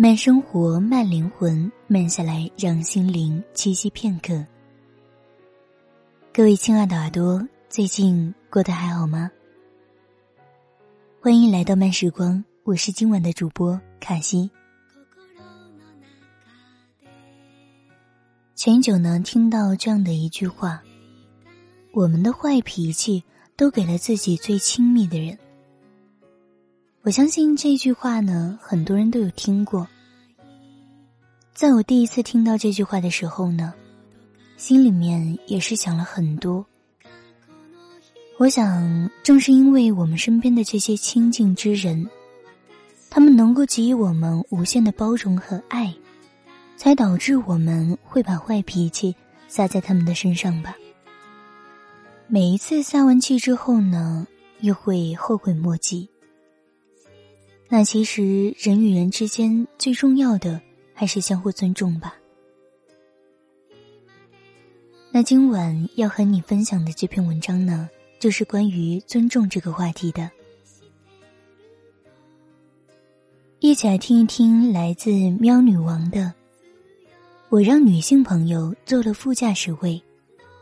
慢生活，慢灵魂，慢下来，让心灵栖息片刻。各位亲爱的耳朵，最近过得还好吗？欢迎来到慢时光，我是今晚的主播卡西。前久呢，听到这样的一句话：我们的坏脾气都给了自己最亲密的人。我相信这句话呢，很多人都有听过。在我第一次听到这句话的时候呢，心里面也是想了很多。我想，正是因为我们身边的这些亲近之人，他们能够给予我们无限的包容和爱，才导致我们会把坏脾气撒在他们的身上吧。每一次撒完气之后呢，又会后悔莫及。那其实人与人之间最重要的还是相互尊重吧。那今晚要和你分享的这篇文章呢，就是关于尊重这个话题的。一起来听一听来自喵女王的：“我让女性朋友坐了副驾驶位，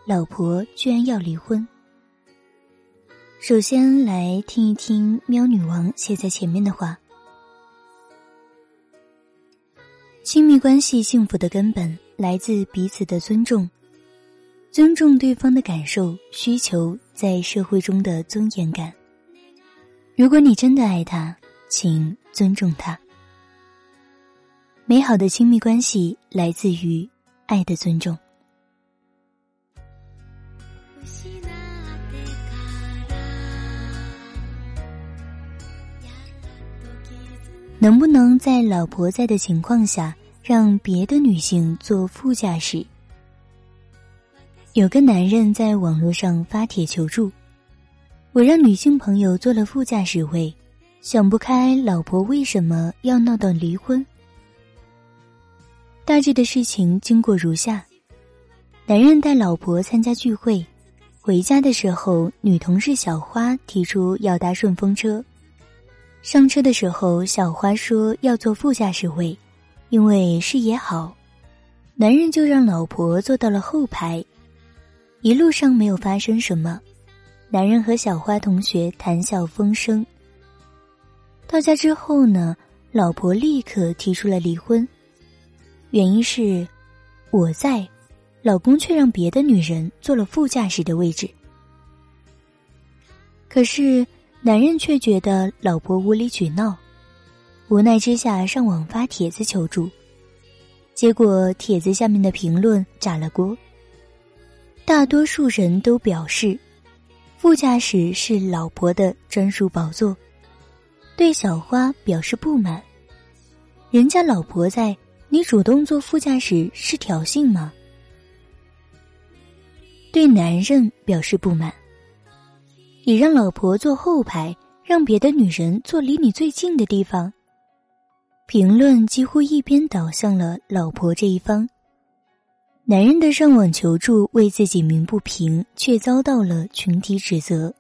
老婆居然要离婚。”首先来听一听喵女王写在前面的话：亲密关系幸福的根本来自彼此的尊重，尊重对方的感受、需求，在社会中的尊严感。如果你真的爱他，请尊重他。美好的亲密关系来自于爱的尊重。能不能在老婆在的情况下，让别的女性坐副驾驶？有个男人在网络上发帖求助：“我让女性朋友坐了副驾驶位，想不开老婆为什么要闹到离婚。”大致的事情经过如下：男人带老婆参加聚会，回家的时候，女同事小花提出要搭顺风车。上车的时候，小花说要坐副驾驶位，因为视野好。男人就让老婆坐到了后排，一路上没有发生什么。男人和小花同学谈笑风生。到家之后呢，老婆立刻提出了离婚，原因是我在，老公却让别的女人坐了副驾驶的位置。可是。男人却觉得老婆无理取闹，无奈之下上网发帖子求助，结果帖子下面的评论炸了锅。大多数人都表示，副驾驶是老婆的专属宝座，对小花表示不满。人家老婆在，你主动坐副驾驶是挑衅吗？对男人表示不满。你让老婆坐后排，让别的女人坐离你最近的地方。评论几乎一边倒向了老婆这一方。男人的上网求助为自己鸣不平，却遭到了群体指责。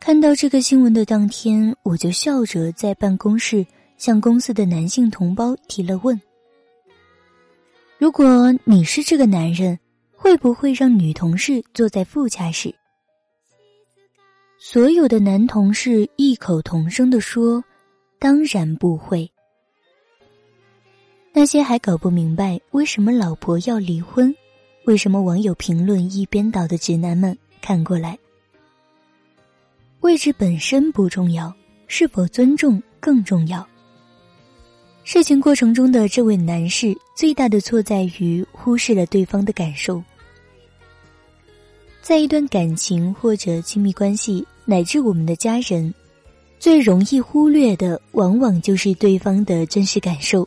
看到这个新闻的当天，我就笑着在办公室向公司的男性同胞提了问：如果你是这个男人，会不会让女同事坐在副驾驶？所有的男同事异口同声的说：“当然不会。”那些还搞不明白为什么老婆要离婚，为什么网友评论一边倒的直男们看过来，位置本身不重要，是否尊重更重要。事情过程中的这位男士最大的错在于忽视了对方的感受。在一段感情或者亲密关系，乃至我们的家人，最容易忽略的，往往就是对方的真实感受。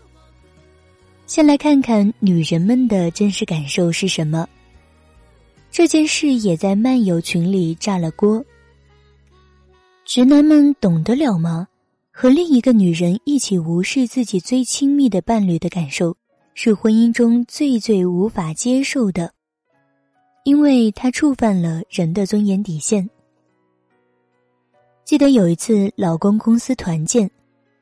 先来看看女人们的真实感受是什么。这件事也在漫友群里炸了锅。直男们懂得了吗？和另一个女人一起无视自己最亲密的伴侣的感受，是婚姻中最最无法接受的。因为他触犯了人的尊严底线。记得有一次，老公公司团建，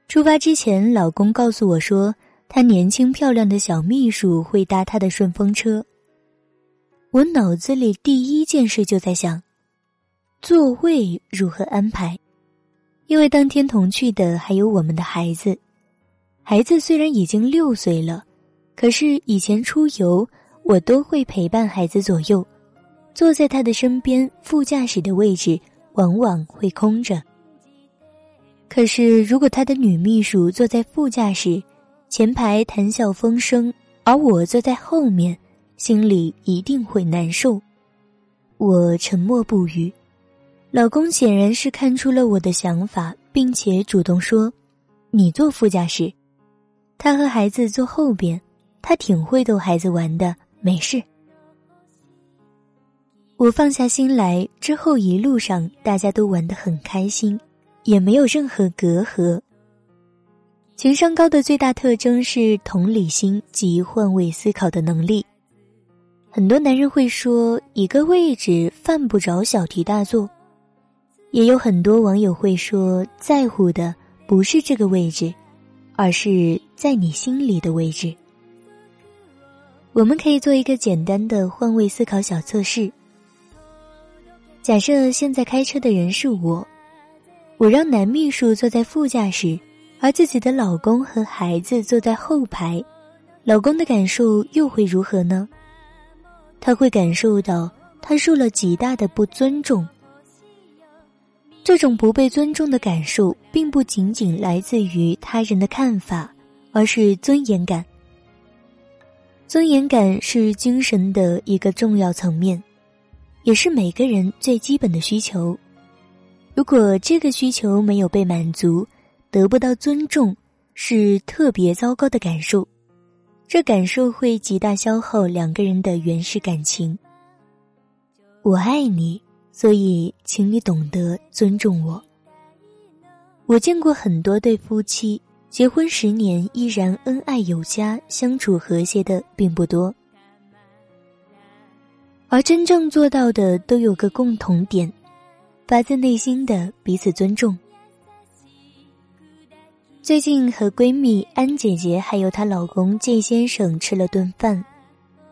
出发之前，老公告诉我说，他年轻漂亮的小秘书会搭他的顺风车。我脑子里第一件事就在想，座位如何安排，因为当天同去的还有我们的孩子。孩子虽然已经六岁了，可是以前出游，我都会陪伴孩子左右，坐在他的身边，副驾驶的位置往往会空着。可是，如果他的女秘书坐在副驾驶，前排谈笑风生，而我坐在后面，心里一定会难受。我沉默不语，老公显然是看出了我的想法，并且主动说：“你坐副驾驶，他和孩子坐后边，他挺会逗孩子玩的，没事。”我放下心来之后，一路上大家都玩得很开心。也没有任何隔阂。情商高的最大特征是同理心及换位思考的能力。很多男人会说一个位置犯不着小题大做，也有很多网友会说在乎的不是这个位置，而是在你心里的位置。我们可以做一个简单的换位思考小测试。假设现在开车的人是我。我让男秘书坐在副驾驶，而自己的老公和孩子坐在后排，老公的感受又会如何呢？他会感受到他受了极大的不尊重。这种不被尊重的感受，并不仅仅来自于他人的看法，而是尊严感。尊严感是精神的一个重要层面，也是每个人最基本的需求。如果这个需求没有被满足，得不到尊重，是特别糟糕的感受。这感受会极大消耗两个人的原始感情。我爱你，所以请你懂得尊重我。我见过很多对夫妻结婚十年依然恩爱有加、相处和谐的并不多，而真正做到的都有个共同点。发自内心的彼此尊重。最近和闺蜜安姐姐还有她老公季先生吃了顿饭，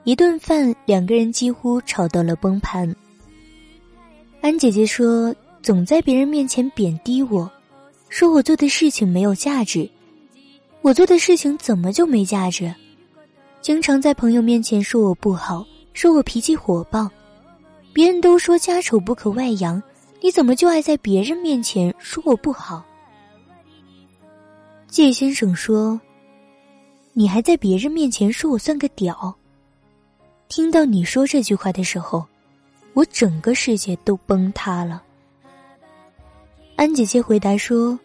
一顿饭两个人几乎吵到了崩盘。安姐姐说：“总在别人面前贬低我，说我做的事情没有价值。我做的事情怎么就没价值？经常在朋友面前说我不好，说我脾气火爆。别人都说家丑不可外扬。”你怎么就爱在别人面前说我不好？季先生说：“你还在别人面前说我算个屌。”听到你说这句话的时候，我整个世界都崩塌了。安姐姐回答说：“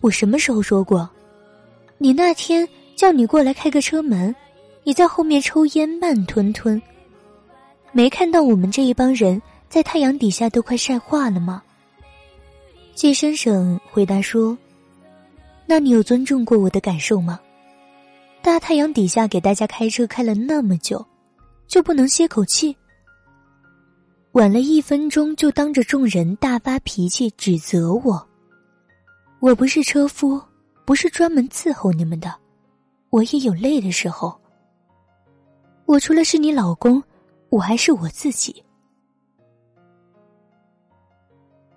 我什么时候说过？你那天叫你过来开个车门，你在后面抽烟慢吞吞，没看到我们这一帮人。”在太阳底下都快晒化了吗？季先生回答说：“那你有尊重过我的感受吗？大太阳底下给大家开车开了那么久，就不能歇口气？晚了一分钟就当着众人大发脾气指责我？我不是车夫，不是专门伺候你们的，我也有累的时候。我除了是你老公，我还是我自己。”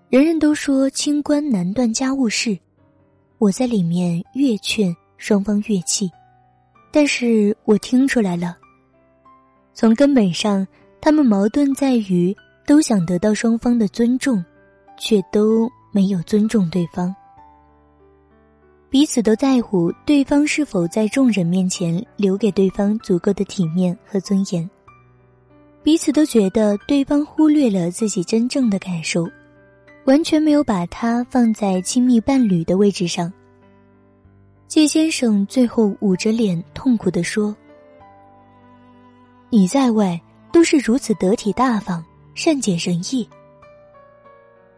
人人都说清官难断家务事，我在里面越劝双方越气，但是我听出来了。从根本上，他们矛盾在于都想得到双方的尊重，却都没有尊重对方。彼此都在乎对方是否在众人面前留给对方足够的体面和尊严，彼此都觉得对方忽略了自己真正的感受。完全没有把他放在亲密伴侣的位置上。季先生最后捂着脸痛苦的说：“你在外都是如此得体大方、善解人意，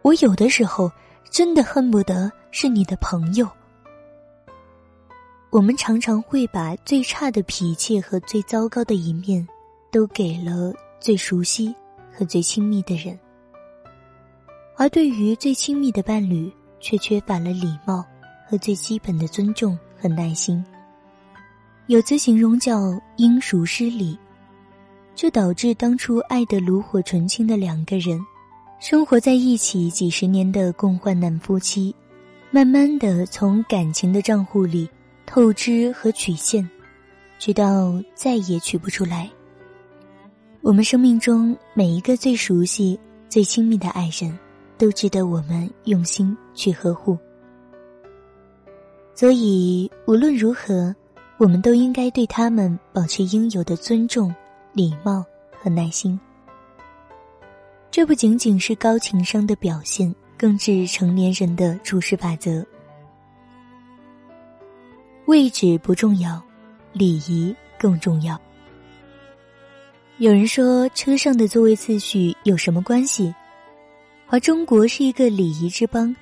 我有的时候真的恨不得是你的朋友。”我们常常会把最差的脾气和最糟糕的一面，都给了最熟悉和最亲密的人。而对于最亲密的伴侣，却缺乏了礼貌和最基本的尊重和耐心。有词形容叫“因熟失礼”，这导致当初爱得炉火纯青的两个人，生活在一起几十年的共患难夫妻，慢慢的从感情的账户里透支和取现，直到再也取不出来。我们生命中每一个最熟悉、最亲密的爱人，都值得我们用心去呵护。所以无论如何，我们都应该对他们保持应有的尊重、礼貌和耐心。这不仅仅是高情商的表现，更是成年人的处事法则。位置不重要，礼仪更重要。有人说，车上的座位次序有什么关系？而中国是一个礼仪之邦，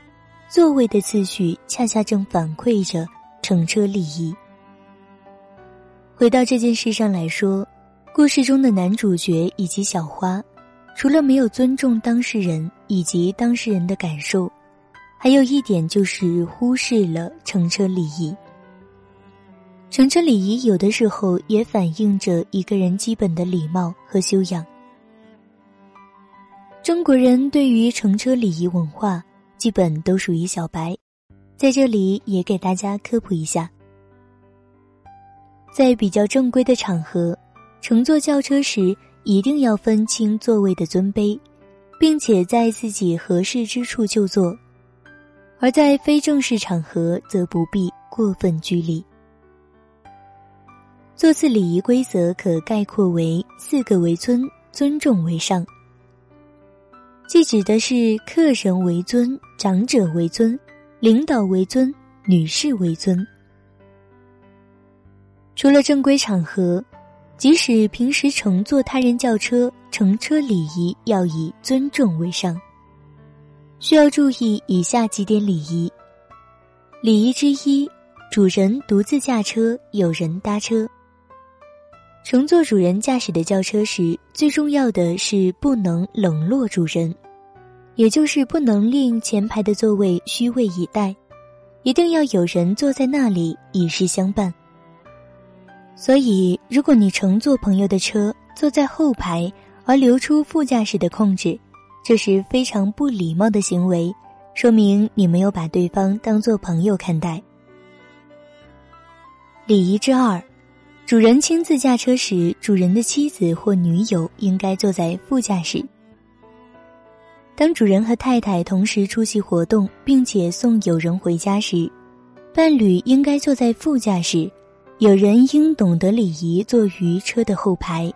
座位的次序恰恰正反馈着乘车礼仪。回到这件事上来说，故事中的男主角以及小花，除了没有尊重当事人以及当事人的感受，还有一点就是忽视了乘车礼仪。乘车礼仪有的时候也反映着一个人基本的礼貌和修养。中国人对于乘车礼仪文化基本都属于小白，在这里也给大家科普一下。在比较正规的场合，乘坐轿车时一定要分清座位的尊卑，并且在自己合适之处就坐；而在非正式场合，则不必过分拘礼。座次礼仪规则可概括为四个为尊：尊重为上，既指的是客人为尊、长者为尊、领导为尊、女士为尊。除了正规场合，即使平时乘坐他人轿车，乘车礼仪要以尊重为上。需要注意以下几点礼仪：礼仪之一，主人独自驾车，有人搭车。乘坐主人驾驶的轿车时，最重要的是不能冷落主人，也就是不能令前排的座位虚位以待，一定要有人坐在那里以示相伴。所以，如果你乘坐朋友的车，坐在后排而留出副驾驶的空置，这是非常不礼貌的行为，说明你没有把对方当做朋友看待。礼仪之二。主人亲自驾车时，主人的妻子或女友应该坐在副驾驶。当主人和太太同时出席活动，并且送友人回家时，伴侣应该坐在副驾驶，友人应懂得礼仪，坐于车的后排。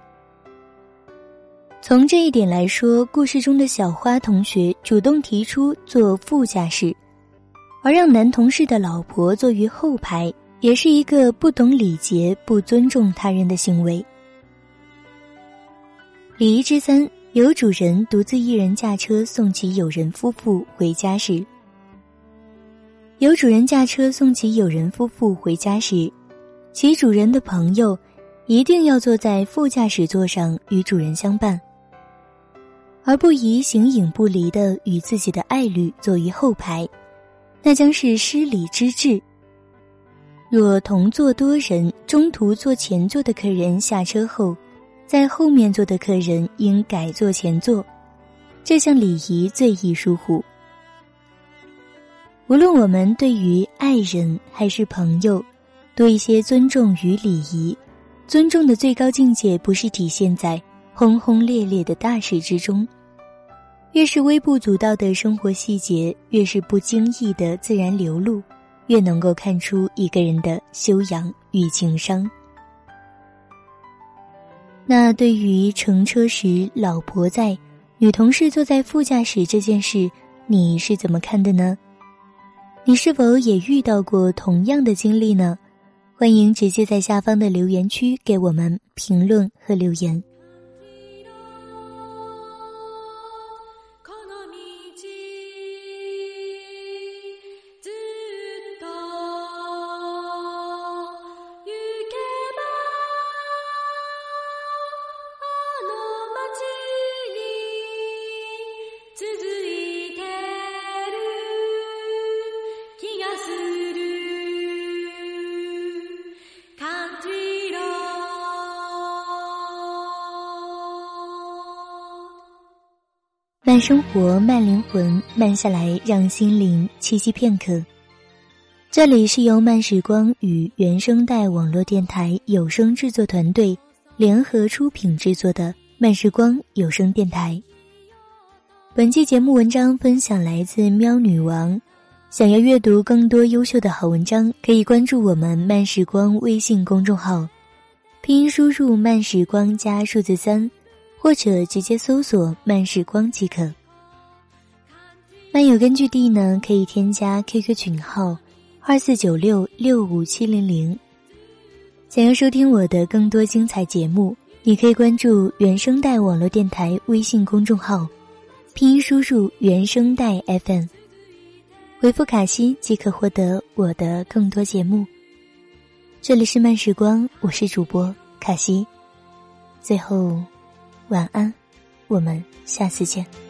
从这一点来说，故事中的小花同学主动提出坐副驾驶，而让男同事的老婆坐于后排。也是一个不懂礼节、不尊重他人的行为。礼仪之三，有主人独自一人驾车送其友人夫妇回家时，有主人驾车送其友人夫妇回家时，其主人的朋友一定要坐在副驾驶座上与主人相伴，而不宜形影不离的与自己的爱侣坐于后排，那将是失礼之至。若同坐多人，中途坐前座的客人下车后，在后面坐的客人应改坐前座，这项礼仪最易疏忽。无论我们对于爱人还是朋友，多一些尊重与礼仪。尊重的最高境界不是体现在轰轰烈烈的大事之中，越是微不足道的生活细节，越是不经意的自然流露。越能够看出一个人的修养与情商。那对于乘车时老婆在，女同事坐在副驾驶这件事，你是怎么看的呢？你是否也遇到过同样的经历呢？欢迎直接在下方的留言区给我们评论和留言。慢生活，慢灵魂，慢下来，让心灵栖息片刻。这里是由慢时光与原声带网络电台有声制作团队联合出品制作的慢时光有声电台。本期节目文章分享来自喵女王。想要阅读更多优秀的好文章，可以关注我们慢时光微信公众号，拼音输入慢时光加数字三。或者直接搜索“慢时光”即可。漫友根据地呢，可以添加 QQ 群号二四九六六五七零零。想要收听我的更多精彩节目，你可以关注原声带网络电台微信公众号，拼音输入“原声带 FM”，回复“卡西”即可获得我的更多节目。这里是慢时光，我是主播卡西。最后。晚安，我们下次见。